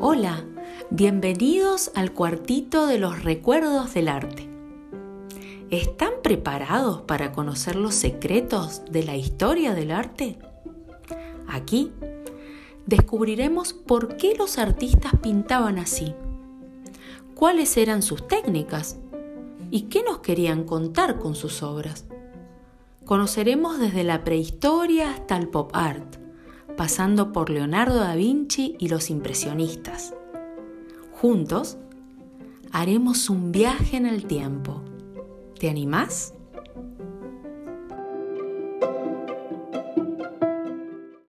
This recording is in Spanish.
Hola, bienvenidos al cuartito de los recuerdos del arte. ¿Están preparados para conocer los secretos de la historia del arte? Aquí descubriremos por qué los artistas pintaban así, cuáles eran sus técnicas y qué nos querían contar con sus obras. Conoceremos desde la prehistoria hasta el pop art, pasando por Leonardo da Vinci y los impresionistas. Juntos haremos un viaje en el tiempo. ¿Te animás?